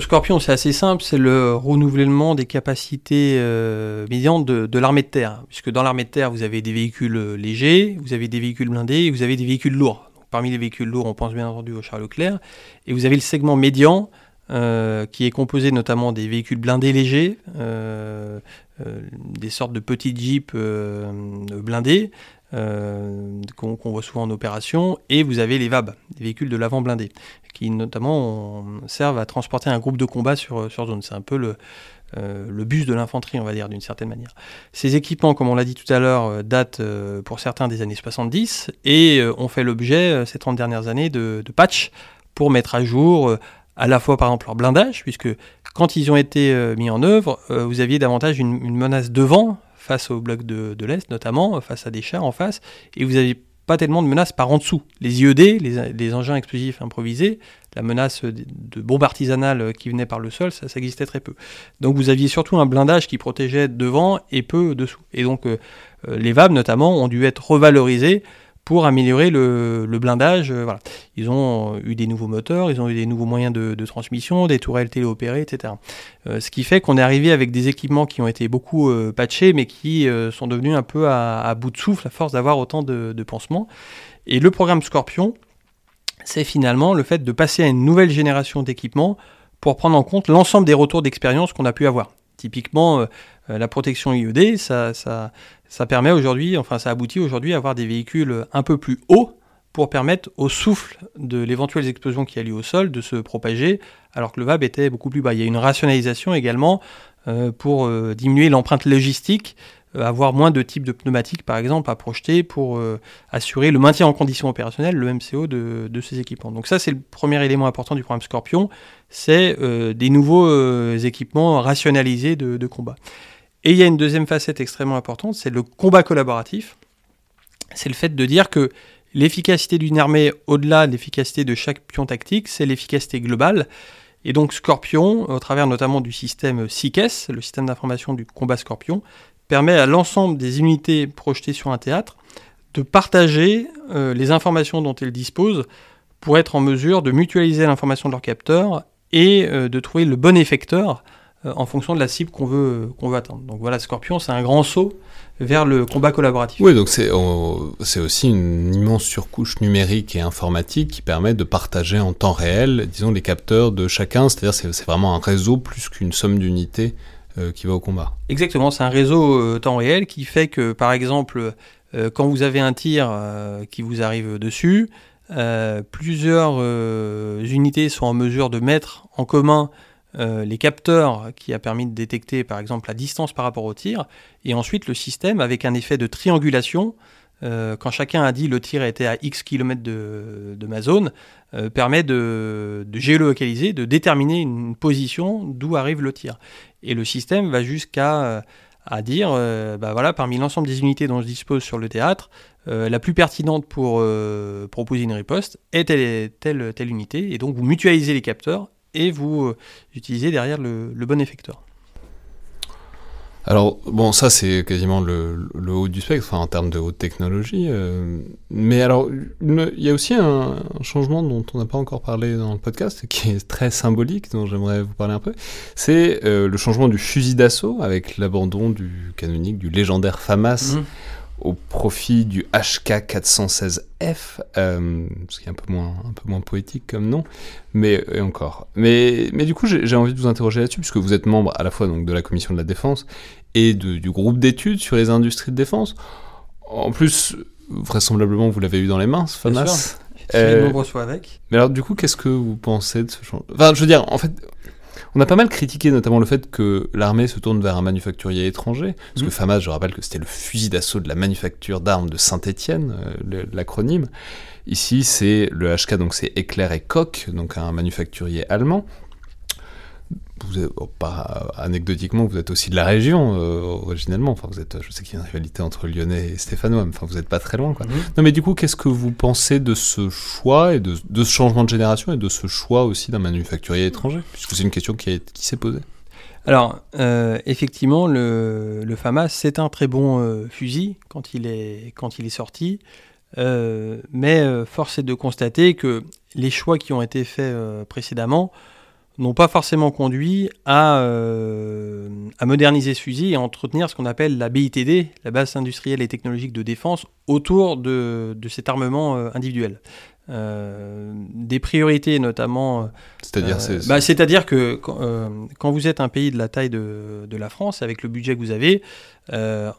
Scorpion, c'est assez simple, c'est le renouvellement des capacités euh, médiantes de, de l'armée de terre. Puisque dans l'armée de terre, vous avez des véhicules légers, vous avez des véhicules blindés, et vous avez des véhicules lourds. Parmi les véhicules lourds, on pense bien entendu au Charles Leclerc. Et vous avez le segment médian, euh, qui est composé notamment des véhicules blindés légers, euh, euh, des sortes de petits jeeps blindés qu'on voit souvent en opération, et vous avez les VAB, des véhicules de l'avant blindés, qui notamment servent à transporter un groupe de combat sur, sur zone. C'est un peu le, euh, le bus de l'infanterie, on va dire, d'une certaine manière. Ces équipements, comme on l'a dit tout à l'heure, euh, datent euh, pour certains des années 70 et ont fait l'objet, ces 30 dernières années, de patchs pour mettre à jour à la fois, par exemple, leur blindage, puisque quand ils ont été mis en œuvre, vous aviez davantage une, menace devant, face au bloc de, de l'Est notamment, face à des chars en face, et vous avez pas tellement de menaces par en dessous. Les IED, les, engins explosifs improvisés, la menace de, bombe artisanale qui venait par le sol, ça, existait très peu. Donc vous aviez surtout un blindage qui protégeait devant et peu dessous. Et donc euh, euh, les VAB notamment ont dû être revalorisés pour améliorer le, blindage. Euh. Ils ont eu des nouveaux moteurs, ils ont eu des nouveaux moyens de, transmission, des tourelles téléopérées, etc. Euh, ce qui fait qu'on est arrivé avec des équipements qui ont été beaucoup euh, patchés, mais qui sont devenus un peu à, bout de souffle à force d'avoir autant de, pansements. Et le programme Scorpion, c'est finalement le fait de passer à une nouvelle génération d'équipements pour prendre en compte l'ensemble des retours d'expérience qu'on a pu avoir. Typiquement, la protection IED, ça, ça permet aujourd'hui, enfin ça aboutit aujourd'hui à avoir des véhicules un peu plus hauts pour permettre au souffle de l'éventuelle explosion qui a lieu au sol de se propager, alors que le VAB était beaucoup plus bas. Il y a une rationalisation également euh, pour euh, diminuer l'empreinte logistique, euh, avoir moins de types de pneumatiques par exemple à projeter pour assurer le maintien en condition opérationnelle, le MCO de, ces équipements. Donc ça c'est le premier élément important du programme Scorpion, c'est des nouveaux équipements rationalisés de combat. Et il y a une deuxième facette extrêmement importante, c'est le combat collaboratif. C'est le fait de dire que l'efficacité d'une armée, au-delà de l'efficacité de chaque pion tactique, c'est l'efficacité globale. Et donc Scorpion, au travers notamment du système SICES, le système d'information du combat Scorpion, permet à l'ensemble des unités projetées sur un théâtre de partager euh, les informations dont elles disposent pour être en mesure de mutualiser l'information de leur capteur et euh, de trouver le bon effecteur en fonction de la cible qu'on veut, qu'on veut atteindre. Donc voilà, Scorpion, c'est un grand saut vers le combat collaboratif. Oui, donc c'est, aussi une immense surcouche numérique et informatique qui permet de partager en temps réel, disons, les capteurs de chacun. C'est-à-dire c'est, c'est vraiment un réseau plus qu'une somme d'unités qui va au combat. Exactement, c'est un réseau temps réel qui fait que, par exemple, quand vous avez un tir qui vous arrive dessus, plusieurs unités sont en mesure de mettre en commun les capteurs qui a permis de détecter par exemple la distance par rapport au tir, et ensuite le système avec un effet de triangulation euh, quand chacun a dit le tir était à X km de, ma zone, euh, permet de, géolocaliser, de déterminer une position d'où arrive le tir. Et le système va jusqu'à euh, à dire, bah voilà, parmi l'ensemble des unités dont je dispose sur le théâtre, la plus pertinente pour proposer une riposte est telle, telle, telle, unité. Et donc vous mutualisez les capteurs et vous utilisez derrière le bon effecteur. Alors, bon, ça, c'est quasiment le, haut du spectre, enfin, en termes de haute technologie. Euh, mais alors, il y a aussi un, changement dont on n'a pas encore parlé dans le podcast, qui est très symbolique, dont j'aimerais vous parler un peu. C'est euh, le changement du fusil d'assaut avec l'abandon du canonique, du légendaire FAMAS. Mmh au profit du HK416F, euh, ce qui est un peu moins, un peu moins poétique comme nom, mais et encore. Mais, mais du coup, j'ai envie de vous interroger là-dessus, puisque vous êtes membre à la fois donc, de la commission de la défense et du groupe d'études sur les industries de défense. En plus, vraisemblablement, vous l'avez eu dans les mains, ce FAMAS. Euh, avec. Mais alors, du coup, qu'est-ce que vous pensez de ce changement Enfin, je veux dire, en fait, on a pas mal critiqué notamment le fait que l'armée se tourne vers un manufacturier étranger, parce que mmh. FAMAS, je rappelle que c'était le fusil d'assaut de la manufacture d'armes de Saint-Étienne, euh, l'acronyme. Ici, c'est le HK, donc c'est Éclair et Koch, donc un manufacturier allemand vous êtes, oh, pas anecdotiquement, vous êtes aussi de la région euh, originellement. Enfin, vous êtes, je sais qu'il y a une rivalité entre Lyonnais et Stéphanois, mais enfin, vous n'êtes pas très loin. Quoi. Mhm. Non, mais du coup, qu'est-ce que vous pensez de ce choix et de, ce changement de génération et de ce choix aussi d'un manufacturier étranger? Puisque c'est une question qui, qui s'est posée. Alors, euh, effectivement, le, le, FAMAS, c'est un très bon euh, fusil quand il est, quand il est sorti. mais force est de constater que les choix qui ont été faits précédemment n'ont pas forcément conduit à, euh, à, moderniser ce fusil et à entretenir ce qu'on appelle la BITD, la base industrielle et technologique de défense, autour de, de cet armement euh, individuel. Euh, des priorités notamment. C'est-à-dire bah, C'est-à-dire que quand, vous êtes un pays de la taille de, de, la France, avec le budget que vous avez,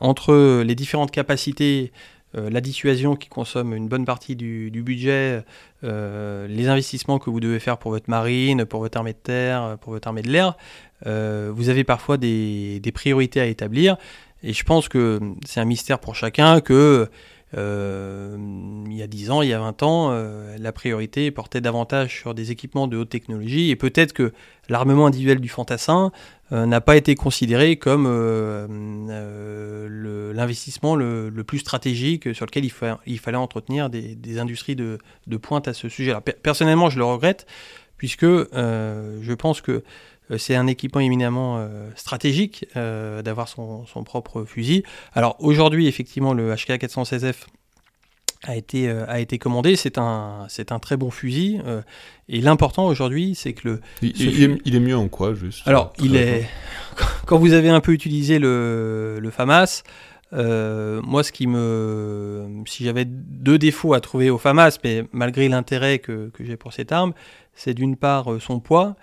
entre les différentes capacités la dissuasion qui consomme une bonne partie du, budget, euh, les investissements que vous devez faire pour votre marine, pour votre armée de terre, pour votre armée de l'air, euh, vous avez parfois des, priorités à établir. Et je pense que c'est un mystère pour chacun que il y a 10 ans, il y a 20 ans, la priorité portait davantage sur des équipements de haute technologie et peut-être que l'armement individuel du fantassin euh, n'a pas été considéré comme euh, euh, l'investissement le, plus stratégique sur lequel il, fallait entretenir des, industries de, pointe à ce sujet-là. Personnellement, je le regrette, puisque je pense que c'est un équipement éminemment stratégique d'avoir son, son, propre fusil. Alors aujourd'hui, effectivement, le HK416F a été, euh, a été commandé. C'est un, c'est un très bon fusil. Euh, et l'important aujourd'hui, c'est que le. Il, est, mieux en quoi, juste? Alors, il est. Quand vous avez un peu utilisé le, le FAMAS, euh, moi, ce qui me. Si j'avais deux défauts à trouver au FAMAS, mais malgré l'intérêt que, que j'ai pour cette arme, c'est d'une part son poids.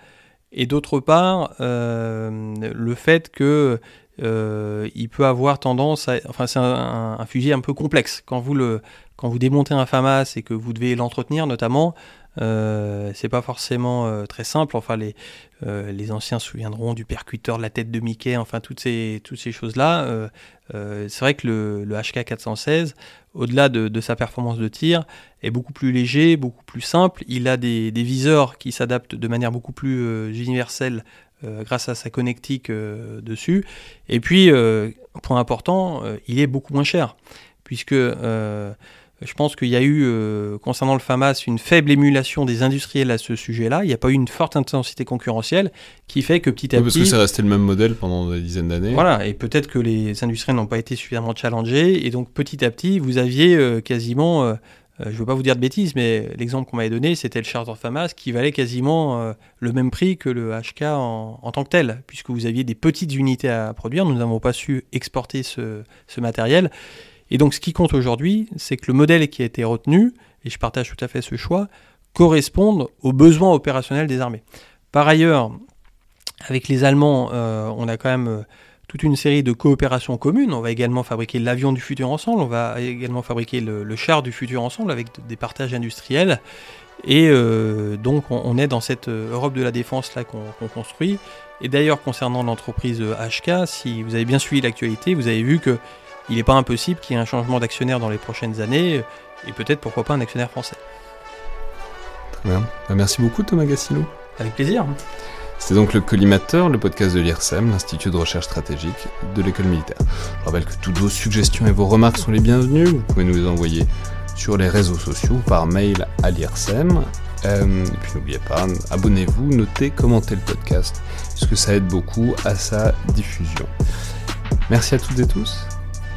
Et d'autre part, le fait que il peut avoir tendance à. Enfin, c'est un, fusil un peu complexe. Quand vous le, quand vous démontez un FAMAS et que vous devez l'entretenir notamment, euh, c'est pas forcément euh, très simple. Enfin, les, euh, les anciens se souviendront du percuteur de la tête de Mickey, enfin, toutes ces, toutes ces choses-là. Euh, c'est vrai que le, le, HK 416, au-delà de, sa performance de tir, est beaucoup plus léger, beaucoup plus simple. Il a des, des viseurs qui s'adaptent de manière beaucoup plus universelle grâce à sa connectique dessus. Et puis, point important, il est beaucoup moins cher, puisque je pense qu'il y a eu, euh, concernant le FAMAS, une faible émulation des industriels à ce sujet-là. Il n'y a pas eu une forte intensité concurrentielle qui fait que petit à petit. Parce que c'est resté le même modèle pendant des dizaines d'années. Voilà, et peut-être que les industriels n'ont pas été suffisamment challengés. Et donc petit à petit, vous aviez euh, quasiment. Euh, je ne veux pas vous dire de bêtises, mais l'exemple qu'on m'avait donné, c'était le Charter FAMAS qui valait quasiment le même prix que le HK en, tant que tel, puisque vous aviez des petites unités à produire. Nous n'avons pas su exporter ce, ce matériel. Et donc ce qui compte aujourd'hui, c'est que le modèle qui a été retenu, et je partage tout à fait ce choix, corresponde aux besoins opérationnels des armées. Par ailleurs, avec les Allemands, on a quand même toute une série de coopérations communes. On va également fabriquer l'avion du futur ensemble, on va également fabriquer le, char du futur ensemble avec des partages industriels. Et euh, donc on, est dans cette euh, Europe de la défense là qu'on construit. Et d'ailleurs concernant l'entreprise HK, si vous avez bien suivi l'actualité, vous avez vu que il n'est pas impossible qu'il y ait un changement d'actionnaire dans les prochaines années, et peut-être pourquoi pas un actionnaire français. Très bien. Bah, merci beaucoup Thomas Gassino. Avec plaisir. C'est donc le Collimateur, le podcast de l'IRSEM, l'Institut de recherche stratégique de l'école militaire. Je rappelle que toutes vos suggestions et vos remarques sont les bienvenues. Vous pouvez nous les envoyer sur les réseaux sociaux par mail à l'IRSEM. Euh, et puis n'oubliez pas, abonnez-vous, notez, commentez le podcast, puisque ça aide beaucoup à sa diffusion. Merci à toutes et tous,